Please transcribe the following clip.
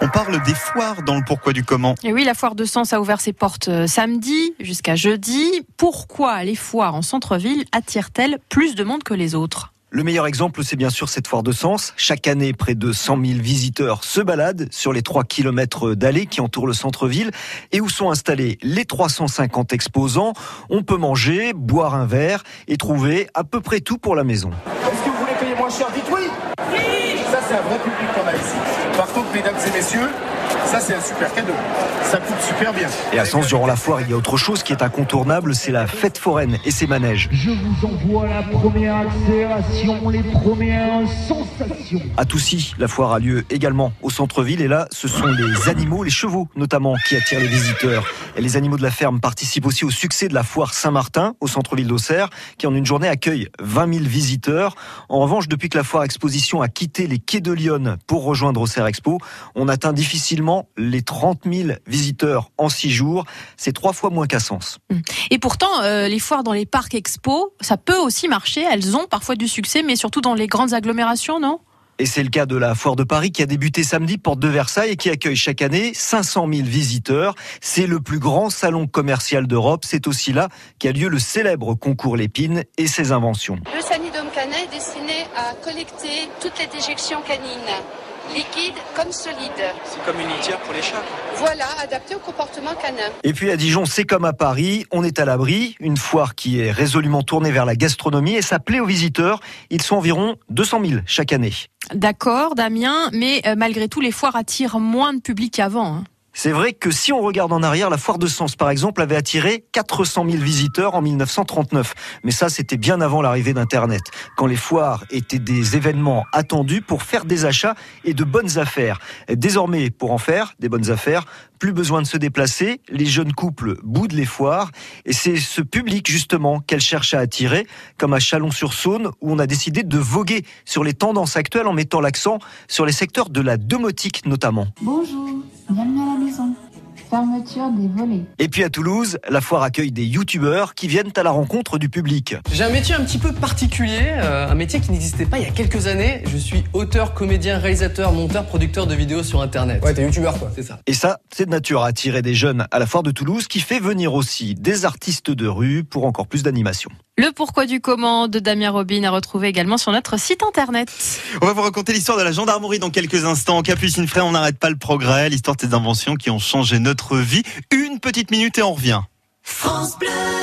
On parle des foires dans le pourquoi du comment. Et oui, la foire de Sens a ouvert ses portes euh, samedi jusqu'à jeudi. Pourquoi les foires en centre-ville attirent-elles plus de monde que les autres? Le meilleur exemple, c'est bien sûr cette foire de Sens. Chaque année, près de 100 000 visiteurs se baladent sur les 3 km d'allées qui entourent le centre-ville et où sont installés les 350 exposants. On peut manger, boire un verre et trouver à peu près tout pour la maison. Est-ce que vous voulez payer moins cher? Dites oui c'est un vrai public qu'on a ici. Par contre, mesdames et messieurs, ça, c'est un super cadeau. Ça coûte super bien. Et à Sens, durant la foire, il y a autre chose qui est incontournable, c'est la fête foraine et ses manèges. Je vous envoie la première accélération, les premières sensations. À Toussy, la foire a lieu également au centre-ville et là, ce sont les animaux, les chevaux notamment, qui attirent les visiteurs. Et les animaux de la ferme participent aussi au succès de la foire Saint-Martin au centre-ville d'Auxerre, qui en une journée accueille 20 000 visiteurs. En revanche, depuis que la foire exposition a quitté les quais de Lyon pour rejoindre Auxerre Expo, on atteint difficilement les 30 000 visiteurs en six jours. C'est trois fois moins qu'à Sens. Et pourtant, euh, les foires dans les parcs expo, ça peut aussi marcher. Elles ont parfois du succès, mais surtout dans les grandes agglomérations, non? Et c'est le cas de la Foire de Paris qui a débuté samedi porte de Versailles et qui accueille chaque année 500 000 visiteurs. C'est le plus grand salon commercial d'Europe. C'est aussi là qu'a lieu le célèbre concours Lépine et ses inventions. Le Sanidome canin est destiné à collecter toutes les déjections canines liquide comme solide. C'est comme une litière pour les chats. Voilà, adapté au comportement canin. Et puis à Dijon, c'est comme à Paris, on est à l'abri, une foire qui est résolument tournée vers la gastronomie et ça plaît aux visiteurs. Ils sont environ 200 000 chaque année. D'accord, Damien, mais euh, malgré tout, les foires attirent moins de public qu'avant. Hein. C'est vrai que si on regarde en arrière, la foire de Sens, par exemple, avait attiré 400 000 visiteurs en 1939. Mais ça, c'était bien avant l'arrivée d'Internet, quand les foires étaient des événements attendus pour faire des achats et de bonnes affaires. Désormais, pour en faire des bonnes affaires, plus besoin de se déplacer, les jeunes couples boudent les foires, et c'est ce public justement qu'elle cherche à attirer, comme à Chalon-sur-Saône, où on a décidé de voguer sur les tendances actuelles en mettant l'accent sur les secteurs de la domotique notamment. Bonjour, bienvenue. Fermeture des volets. Et puis à Toulouse, la foire accueille des youtubeurs qui viennent à la rencontre du public. J'ai un métier un petit peu particulier, euh, un métier qui n'existait pas il y a quelques années. Je suis auteur, comédien, réalisateur, monteur, producteur de vidéos sur internet. Ouais, t'es youtubeur quoi. C'est ça. Et ça, c'est de nature à attirer des jeunes à la foire de Toulouse qui fait venir aussi des artistes de rue pour encore plus d'animation. Le pourquoi du comment de Damien Robin à retrouver également sur notre site internet. On va vous raconter l'histoire de la gendarmerie dans quelques instants. Capucine Frey, on n'arrête pas le progrès, l'histoire de ces inventions qui ont changé notre vie. Une petite minute et on revient. France Bleu